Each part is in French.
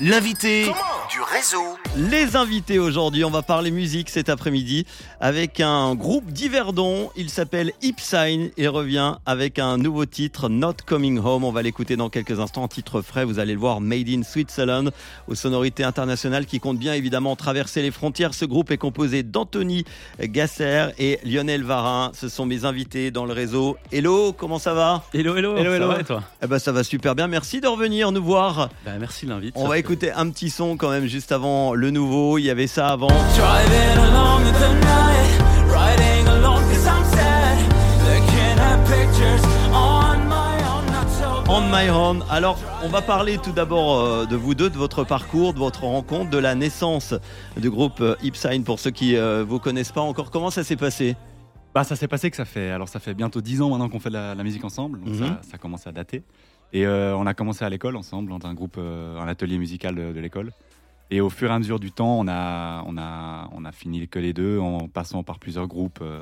L'invité réseau. Les invités aujourd'hui, on va parler musique cet après-midi avec un groupe d'Yverdon. Il s'appelle Ipsign. Il revient avec un nouveau titre, Not Coming Home. On va l'écouter dans quelques instants. Un titre frais, vous allez le voir, Made in Switzerland, aux sonorités internationales qui comptent bien évidemment traverser les frontières. Ce groupe est composé d'Anthony Gasser et Lionel Varin. Ce sont mes invités dans le réseau. Hello, comment ça va? Hello, hello, Hello, ça hello. va et toi? Eh ben, Ça va super bien. Merci de revenir nous voir. bah, Merci de l'invite. On va fait- écouter un petit son quand même juste avant le nouveau. Il y avait ça avant. On my own. Alors, on va parler tout d'abord euh, de vous deux, de votre parcours, de votre rencontre, de la naissance du groupe euh, Ipsign pour ceux qui ne vous connaissent pas encore. Comment ça s'est passé? Bah, ça s'est passé que ça fait, alors ça fait bientôt 10 ans maintenant qu'on fait de la, la musique ensemble, donc Mhm. ça, ça commence à dater. Et euh, on a commencé à l'école ensemble, dans un groupe, euh, un atelier musical de, de l'école. Et au fur et à mesure du temps, on a, on a, on a fini que les deux en passant par plusieurs groupes, euh,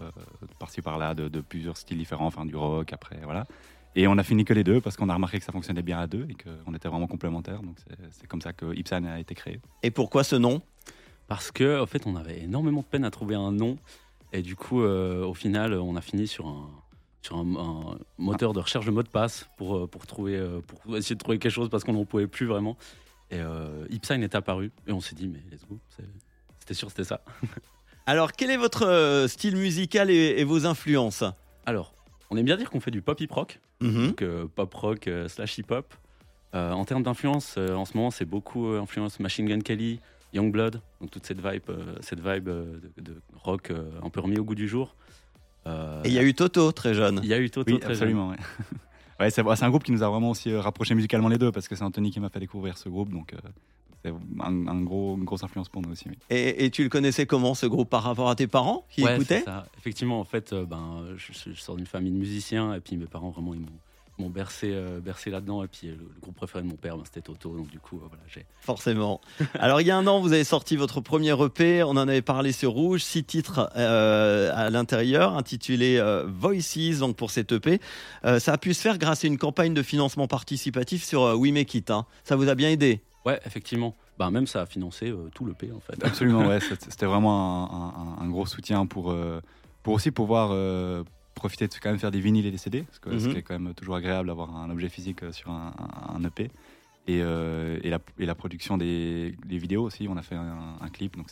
par-ci par-là, de, de plusieurs styles différents, enfin du rock, après, voilà. Et on a fini que les deux parce qu'on a remarqué que ça fonctionnait bien à deux et qu'on était vraiment complémentaires. Donc c'est- c'est comme ça que Ipsan a été créé. Et pourquoi ce nom? Parce que, en fait, on avait énormément de peine à trouver un nom. Et du coup, euh, au final, on a fini sur un, sur un, un moteur de recherche de mot de passe pour, euh, pour, trouver, euh, pour essayer de trouver quelque chose parce qu'on n'en pouvait plus vraiment. Et euh, Ipsign est apparu. Et on s'est dit, mais let's go. C'était sûr, c'était ça. Alors, quel est votre euh, style musical et, et vos influences? Alors, on aime bien dire qu'on fait du pop hip rock. Mhm. donc euh, pop rock euh, slash hip hop. Euh, en termes d'influence, euh, en ce moment, c'est beaucoup euh, influence Machine Gun Kelly, Youngblood, donc toute cette vibe, euh, cette vibe euh, de, de rock euh, un peu remis au goût du jour. Euh, Et il y a eu Toto, très jeune. il y a eu Toto Oui, très absolument. Ouais. Ouais, c'est un groupe qui nous a vraiment aussi euh, rapprochés musicalement les deux parce que c'est Anthony qui m'a fait découvrir ce groupe, donc euh, c'est un, un gros, une grosse influence pour nous aussi. oui. Et, et tu le connaissais comment ce groupe par rapport à tes parents qui. Ouais, écoutaient? ça. Effectivement, en fait, euh, ben, je, je sors d'une famille de musiciens et puis mes parents vraiment ils m'ont m'ont bercé, euh, bercé là-dedans et puis euh, le, le groupe préféré de mon père ben, c'était Toto donc du coup euh, voilà j'ai Forcément. Alors, il y a un an, vous avez sorti votre premier EP. On en avait parlé sur Rouge. Six titres euh, à l'intérieur, intitulé euh, Voices, donc pour cet EP. Euh, ça a pu se faire grâce à une campagne de financement participatif sur euh, We Make It. hein. Ça vous a bien aidé? Ouais effectivement ben, même ça a financé euh, tout le P en fait Absolument, ouais, c'est- c'était vraiment un, un- un gros soutien pour, euh, pour aussi pouvoir euh, profiter de quand même faire des vinyles et des CD, parce que c'est quand même toujours agréable d'avoir un objet physique euh, sur un, EP. Et, euh, et, la, et la production des, des vidéos aussi, on a fait un, un clip, donc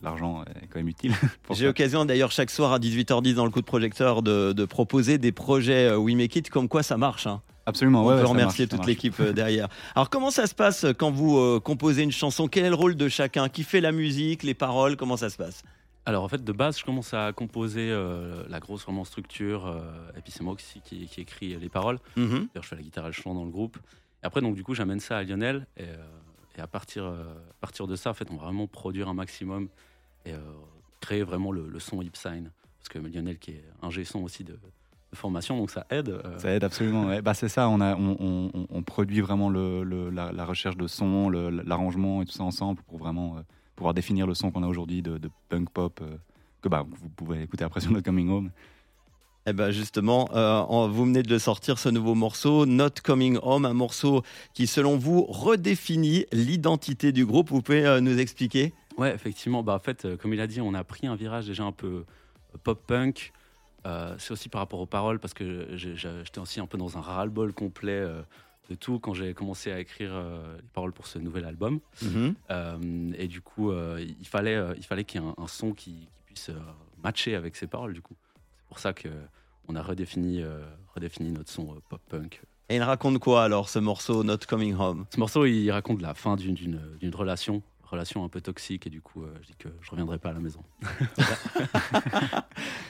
l'argent est quand même utile. J'ai l'occasion d'ailleurs chaque soir à 18h10 dans le coup de projecteur de, de proposer des projets euh, We Make It, comme quoi ça marche. hein. Absolument, On ouais, peut ouais, remercier marche, toute l'équipe derrière. Alors comment ça se passe quand vous euh, composez une chanson? Quel est le rôle de chacun? Qui fait la musique, les paroles? Comment ça se passe? Alors en fait de base je commence à composer euh, la grosse vraiment structure euh, et puis c'est moi aussi qui, qui écrit les paroles. Mhm. D'ailleurs je fais la guitare et le chant dans le groupe. Et après donc du coup j'amène ça à Lionel et, euh, et à partir, euh, à partir de ça en fait on va vraiment produire un maximum et euh, créer vraiment le, le son Ipsign. Parce que Lionel qui est un son aussi de, de formation donc ça aide. euh, Ça aide absolument. ouais. Bah, c'est ça, on, a, on, on- on- on produit vraiment le, le- la, la recherche de son, l'arrangement et tout ça ensemble pour vraiment euh, pouvoir définir le son qu'on a aujourd'hui de, de punk pop euh, que bah, vous pouvez écouter après sur notre Coming Home. Eh ben justement, euh, en- vous venez de le sortir ce nouveau morceau, Not Coming Home, un morceau qui selon vous redéfinit l'identité du groupe. Vous pouvez euh, nous expliquer? Ouais, effectivement. Bah, en fait, comme il a dit, on a pris un virage déjà un peu pop-punk. Euh, c'est aussi par rapport aux paroles, parce que j'étais aussi un peu dans un ras-le-bol complet euh, de tout quand j'ai commencé à écrire euh, les paroles pour ce nouvel album. Euh, et du coup, euh, il fallait, il fallait qu'il y ait un, un son qui, qui puisse matcher avec ces paroles, du coup. C'est pour ça que on a redéfini, redéfini notre son euh, pop-punk. Et il raconte quoi alors ce morceau Not Coming Home? Ce morceau, il raconte la fin d'une relation, relation un peu toxique, et du coup, euh, je dis que je reviendrai pas à la maison.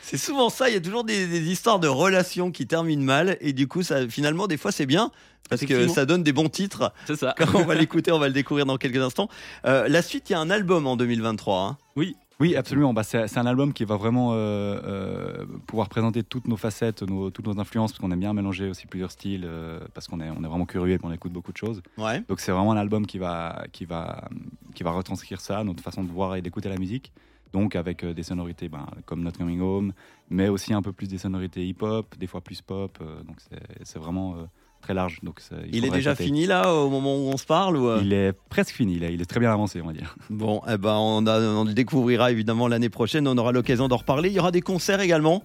C'est souvent ça, il y a toujours des, des histoires de relations qui terminent mal et du coup ça finalement des fois c'est bien parce que ça donne des bons titres. C'est ça. Quand on va l'écouter, on va le découvrir dans quelques instants. Euh, la suite, il y a un album en 2023. hein. Oui, Oui, absolument. Bah, c'est un album qui va vraiment euh, euh, pouvoir présenter toutes nos facettes, nos- toutes nos influences, parce qu'on aime bien mélanger aussi plusieurs styles, euh, parce qu'on est, on est vraiment curieux et qu'on écoute beaucoup de choses. Ouais. Donc c'est vraiment un album qui va, qui, va, qui va retranscrire ça, notre façon de voir et d'écouter la musique. Donc avec des sonorités ben, comme Not Coming Home, mais aussi un peu plus des sonorités hip-hop, des fois plus pop. donc c'est- vraiment très large. Donc ça- Il est déjà fini là au moment où on se parle ou euh Il est presque fini, il est, il est très bien avancé, on va dire. Bon, eh ben on, a- on le découvrira évidemment l'année prochaine. On aura l'occasion d'en reparler. Il y aura des concerts également.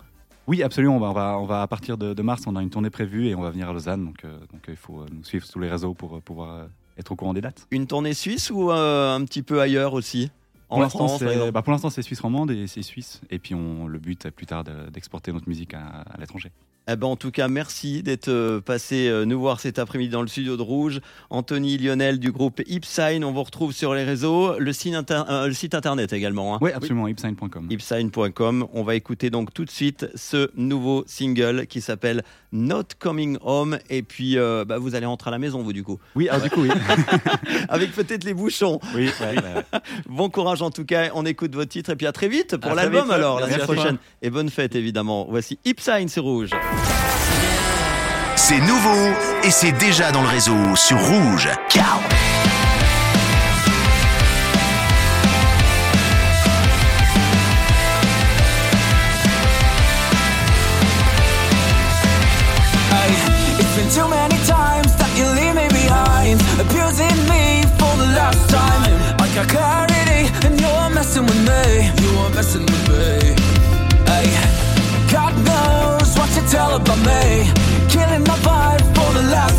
Oui, absolument. On va, on va, on va à partir de, de mars, on a une tournée prévue et on va venir à Lausanne. Donc, euh, donc euh, il faut nous suivre sur les réseaux pour pouvoir être au courant des dates. Une tournée suisse ou euh, un petit peu ailleurs aussi? Pour l'instant, c'est bah, pour l'instant, c'est Suisse romande et c'est suisse. Et puis, on, le but, plus tard, de- d'exporter notre musique à, à l'étranger. Eh ben, en tout cas, merci d'être euh, passé euh, nous voir cet après-midi dans le studio de Rouge. Anthony Lionel du groupe Ipsign, on vous retrouve sur les réseaux, le site, inter- euh, le site internet également. hein. Oui, absolument, ipsign.com. ipsign.com. On va écouter donc tout de suite ce nouveau single qui s'appelle Not Coming Home. Et puis, euh, bah, vous allez rentrer à la maison, vous, du coup. Oui, du coup, oui. Avec peut-être les bouchons. oui, ouais, ouais. Bon courage en tout cas. On écoute votre titre. Et puis à très vite pour l'album alors, toi. prochaine. Et bonne fête évidemment. Voici Ipsign, c'est rouge. C'est nouveau et c'est déjà dans le réseau sur Rouge. Ciao too many times that you leave me behind, abusing me for the last time. I got clarity, and you're messing with me. You are messing with me. Ay, God knows what you tell about me, killing my vibe for the last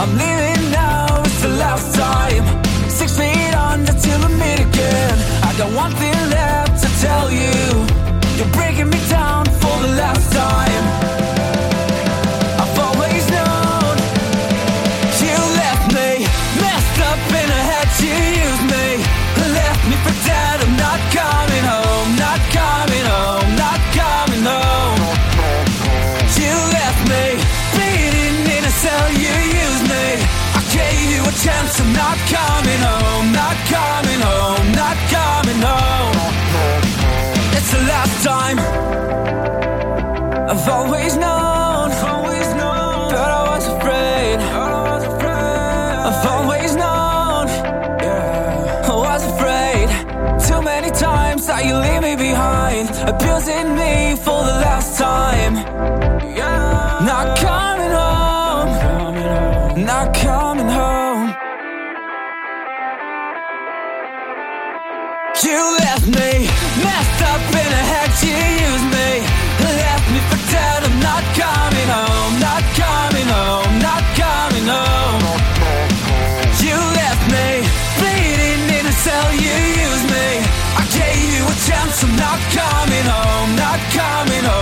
I'm living that you leave me behind, abusing me for the last time. Coming home,